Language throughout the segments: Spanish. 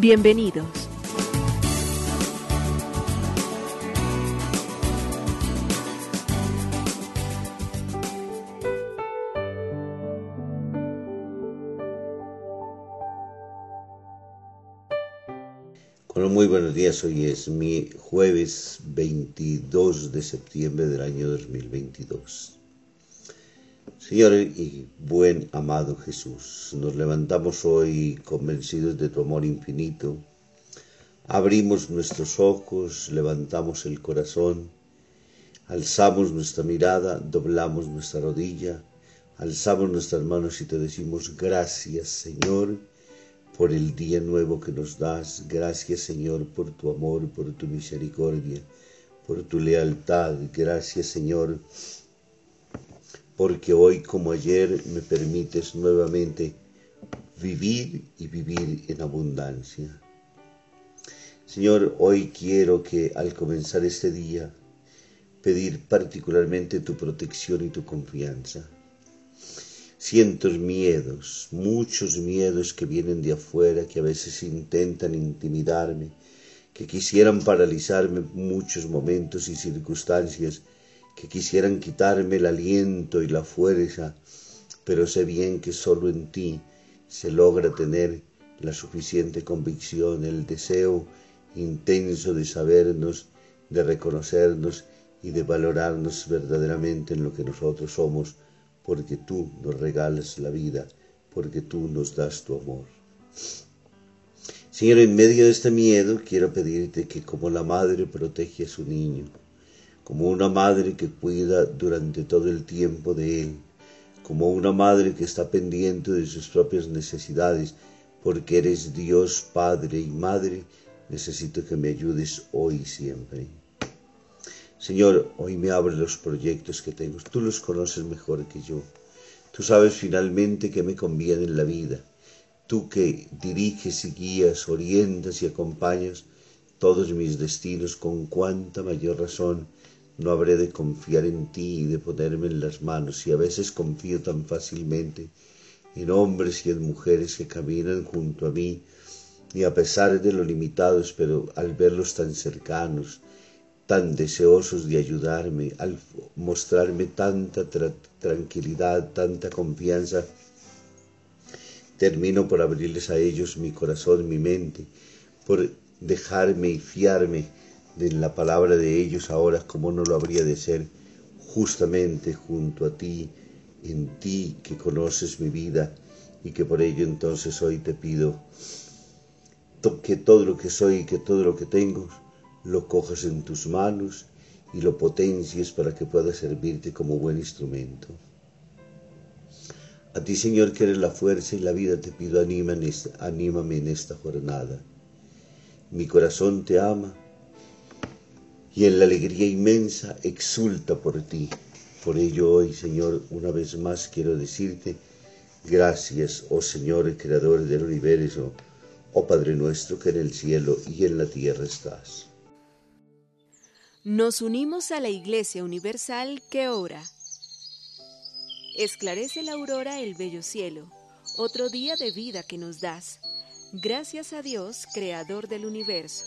Bienvenidos. Muy buenos días. Hoy es mi jueves 22 de septiembre del año 2022. Señor y buen amado Jesús, nos levantamos hoy convencidos de tu amor infinito. Abrimos nuestros ojos, levantamos el corazón, alzamos nuestra mirada, doblamos nuestra rodilla, alzamos nuestras manos y te decimos gracias Señor por el día nuevo que nos das. Gracias Señor por tu amor, por tu misericordia, por tu lealtad. Gracias Señor porque hoy como ayer me permites nuevamente vivir y vivir en abundancia. Señor, hoy quiero que al comenzar este día pedir particularmente tu protección y tu confianza. Cientos miedos, muchos miedos que vienen de afuera, que a veces intentan intimidarme, que quisieran paralizarme muchos momentos y circunstancias que quisieran quitarme el aliento y la fuerza, pero sé bien que solo en ti se logra tener la suficiente convicción, el deseo intenso de sabernos, de reconocernos y de valorarnos verdaderamente en lo que nosotros somos, porque tú nos regalas la vida, porque tú nos das tu amor. Señor, en medio de este miedo quiero pedirte que como la madre protege a su niño, como una madre que cuida durante todo el tiempo de él, como una madre que está pendiente de sus propias necesidades, porque eres Dios Padre y Madre, necesito que me ayudes hoy y siempre. Señor, hoy me abres los proyectos que tengo, tú los conoces mejor que yo. Tú sabes finalmente que me conviene en la vida. Tú que diriges y guías, orientas y acompañas todos mis destinos con cuánta mayor razón no habré de confiar en ti y de ponerme en las manos, y a veces confío tan fácilmente en hombres y en mujeres que caminan junto a mí, y a pesar de lo limitados, pero al verlos tan cercanos, tan deseosos de ayudarme, al mostrarme tanta tranquilidad, tanta confianza, termino por abrirles a ellos mi corazón, mi mente, por dejarme y fiarme de la palabra de ellos ahora como no lo habría de ser justamente junto a ti, en ti que conoces mi vida y que por ello entonces hoy te pido que todo lo que soy y que todo lo que tengo lo cojas en tus manos y lo potencies para que pueda servirte como buen instrumento. A ti, Señor, que eres la fuerza y la vida, te pido anímame en esta jornada. Mi corazón te ama y en la alegría inmensa exulta por ti. Por ello hoy, Señor, una vez más quiero decirte, gracias, oh Señor, Creador del universo, oh Padre nuestro que en el cielo y en la tierra estás. Nos unimos a la Iglesia Universal que ora. Esclarece la aurora el bello cielo, otro día de vida que nos das. Gracias a Dios, Creador del universo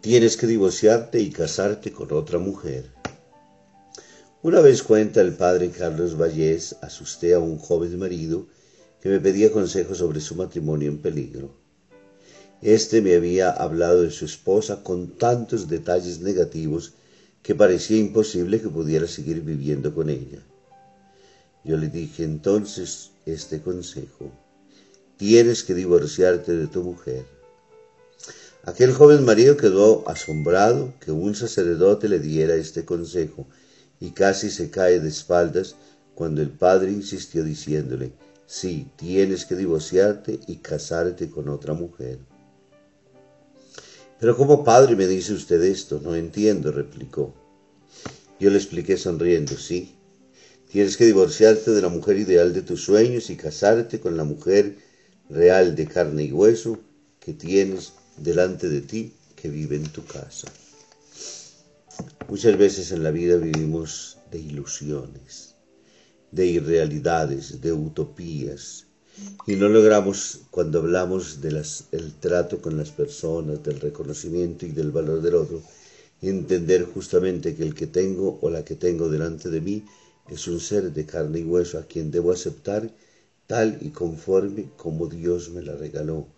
Tienes que divorciarte y casarte con otra mujer. Una vez cuenta el padre Carlos Vallés, asusté a un joven marido que me pedía consejo sobre su matrimonio en peligro. Este me había hablado de su esposa con tantos detalles negativos que parecía imposible que pudiera seguir viviendo con ella. Yo le dije entonces este consejo. Tienes que divorciarte de tu mujer. Aquel joven marido quedó asombrado que un sacerdote le diera este consejo y casi se cae de espaldas cuando el padre insistió diciéndole, sí, tienes que divorciarte y casarte con otra mujer. Pero ¿cómo padre me dice usted esto? No entiendo, replicó. Yo le expliqué sonriendo, sí, tienes que divorciarte de la mujer ideal de tus sueños y casarte con la mujer real de carne y hueso que tienes delante de ti que vive en tu casa. Muchas veces en la vida vivimos de ilusiones, de irrealidades, de utopías, y no logramos, cuando hablamos del trato con las personas, del reconocimiento y del valor del otro, entender justamente que el que tengo o la que tengo delante de mí es un ser de carne y hueso a quien debo aceptar tal y conforme como Dios me la regaló,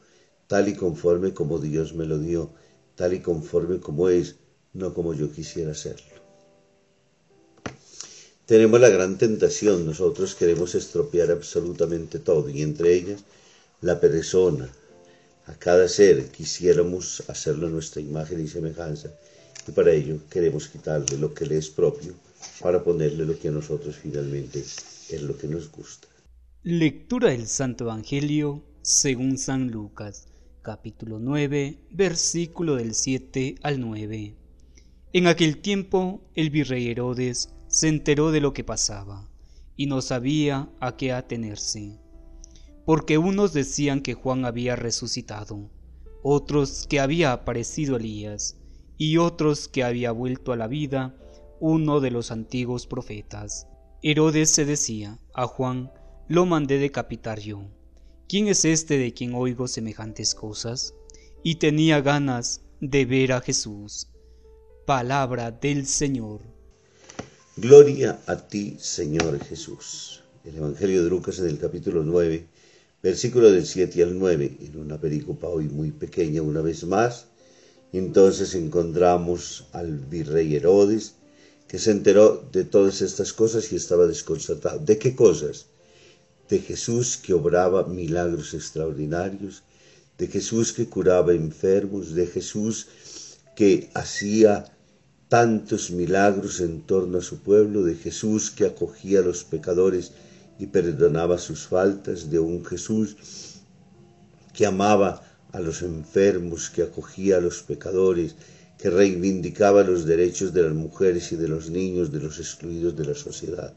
tal y conforme como Dios me lo dio, tal y conforme como es, no como yo quisiera serlo. Tenemos la gran tentación, nosotros queremos estropear absolutamente todo, y entre ellas la persona. A cada ser quisiéramos hacerlo nuestra imagen y semejanza, y para ello queremos quitarle lo que le es propio para ponerle lo que a nosotros finalmente es lo que nos gusta. Lectura del Santo Evangelio según San Lucas, capítulo 9, versículo del 7 al 9. En aquel tiempo el virrey Herodes se enteró de lo que pasaba y no sabía a qué atenerse, porque unos decían que Juan había resucitado, otros que había aparecido Elías y otros que había vuelto a la vida uno de los antiguos profetas. Herodes se decía, a Juan lo mandé decapitar yo. ¿Quién es este de quien oigo semejantes cosas? Y tenía ganas de ver a Jesús Palabra del Señor. Gloria a ti, Señor Jesús. El Evangelio de Lucas en el capítulo 9, versículo del 7 al 9, en una pericopa hoy muy pequeña una vez más. Entonces encontramos al virrey Herodes, que se enteró de todas estas cosas y estaba desconcertado. ¿De qué cosas? De Jesús que obraba milagros extraordinarios, de Jesús que curaba enfermos, de Jesús que hacía tantos milagros en torno a su pueblo, de Jesús que acogía a los pecadores y perdonaba sus faltas, de un Jesús que amaba a los enfermos, que acogía a los pecadores, que reivindicaba los derechos de las mujeres y de los niños, de los excluidos de la sociedad.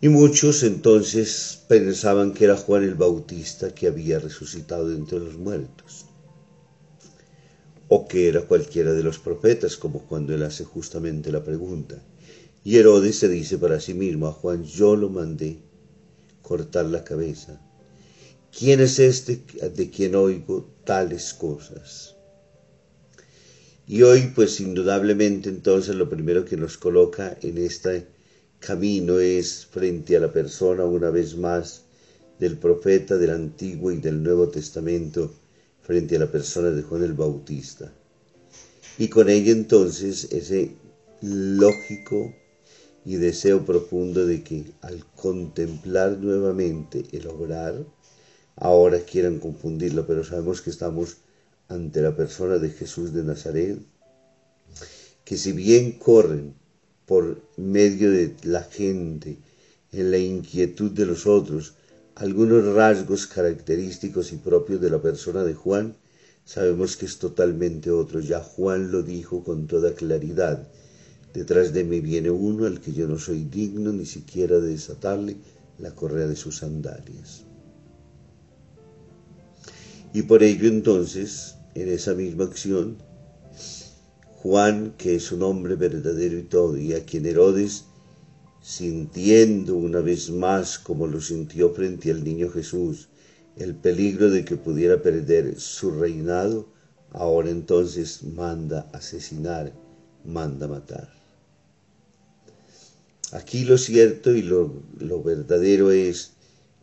Y muchos entonces pensaban que era Juan el Bautista que había resucitado entre los muertos o que era cualquiera de los profetas, como cuando él hace justamente la pregunta. Y Herodes se dice para sí mismo, a Juan yo lo mandé cortar la cabeza. ¿Quién es este de quien oigo tales cosas? Y hoy, pues indudablemente entonces lo primero que nos coloca en este camino es frente a la persona una vez más del profeta del Antiguo y del Nuevo Testamento, frente a la persona de Juan el Bautista. Y con ella entonces ese lógico y deseo profundo de que al contemplar nuevamente el obrar, ahora quieran confundirlo, pero sabemos que estamos ante la persona de Jesús de Nazaret, que si bien corren por medio de la gente, en la inquietud de los otros, algunos rasgos característicos y propios de la persona de Juan, sabemos que es totalmente otro. Ya Juan lo dijo con toda claridad. Detrás de mí viene uno al que yo no soy digno ni siquiera de desatarle la correa de sus sandalias. Y por ello entonces, en esa misma acción, Juan, que es un hombre verdadero y todo, y a quien Herodes, sintiendo una vez más como lo sintió frente al niño Jesús, el peligro de que pudiera perder su reinado, ahora entonces manda asesinar, manda matar. Aquí lo cierto y lo, lo verdadero es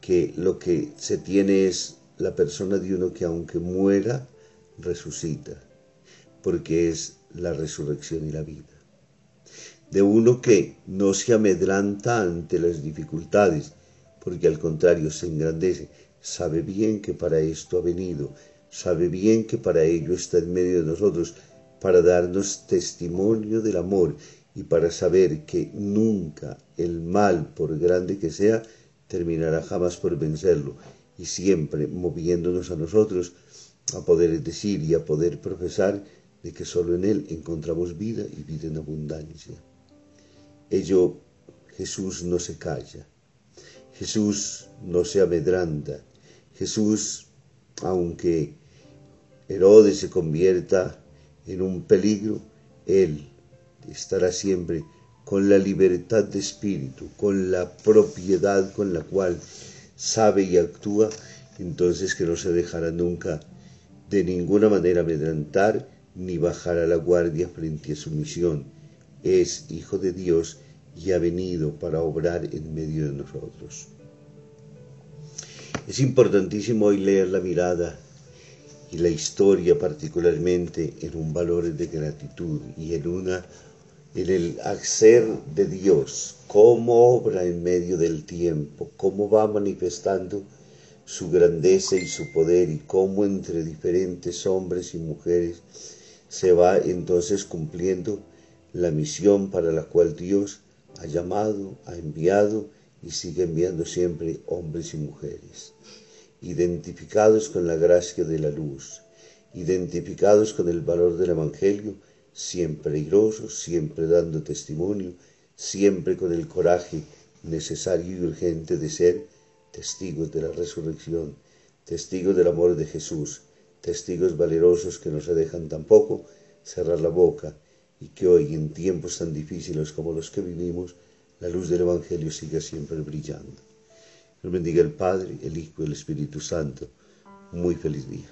que lo que se tiene es la persona de uno que aunque muera, resucita, porque es la resurrección y la vida. De uno que no se amedranta ante las dificultades, porque al contrario se engrandece, sabe bien que para esto ha venido, sabe bien que para ello está en medio de nosotros, para darnos testimonio del amor y para saber que nunca el mal, por grande que sea, terminará jamás por vencerlo, y siempre moviéndonos a nosotros a poder decir y a poder profesar de que solo en Él encontramos vida y vida en abundancia. Ello Jesús no se calla, Jesús no se amedranta, Jesús, aunque Herodes se convierta en un peligro, Él estará siempre con la libertad de espíritu, con la propiedad con la cual sabe y actúa, entonces que no se dejará nunca de ninguna manera amedrentar ni bajar a la guardia frente a su misión. Es Hijo de Dios y ha venido para obrar en medio de nosotros. Es importantísimo hoy leer la mirada y la historia particularmente en un valor de gratitud y en una en el hacer de Dios, cómo obra en medio del tiempo, cómo va manifestando su grandeza y su poder y cómo entre diferentes hombres y mujeres se va entonces cumpliendo la misión para la cual Dios ha llamado, ha enviado y sigue enviando siempre hombres y mujeres, identificados con la gracia de la luz, identificados con el valor del Evangelio, siempre airosos, siempre dando testimonio, siempre con el coraje necesario y urgente de ser testigos de la resurrección, testigos del amor de Jesús, testigos valerosos que no se dejan tampoco cerrar la boca y que hoy en tiempos tan difíciles como los que vivimos, la luz del Evangelio siga siempre brillando. Nos bendiga el Padre, el Hijo y el Espíritu Santo. Muy feliz día.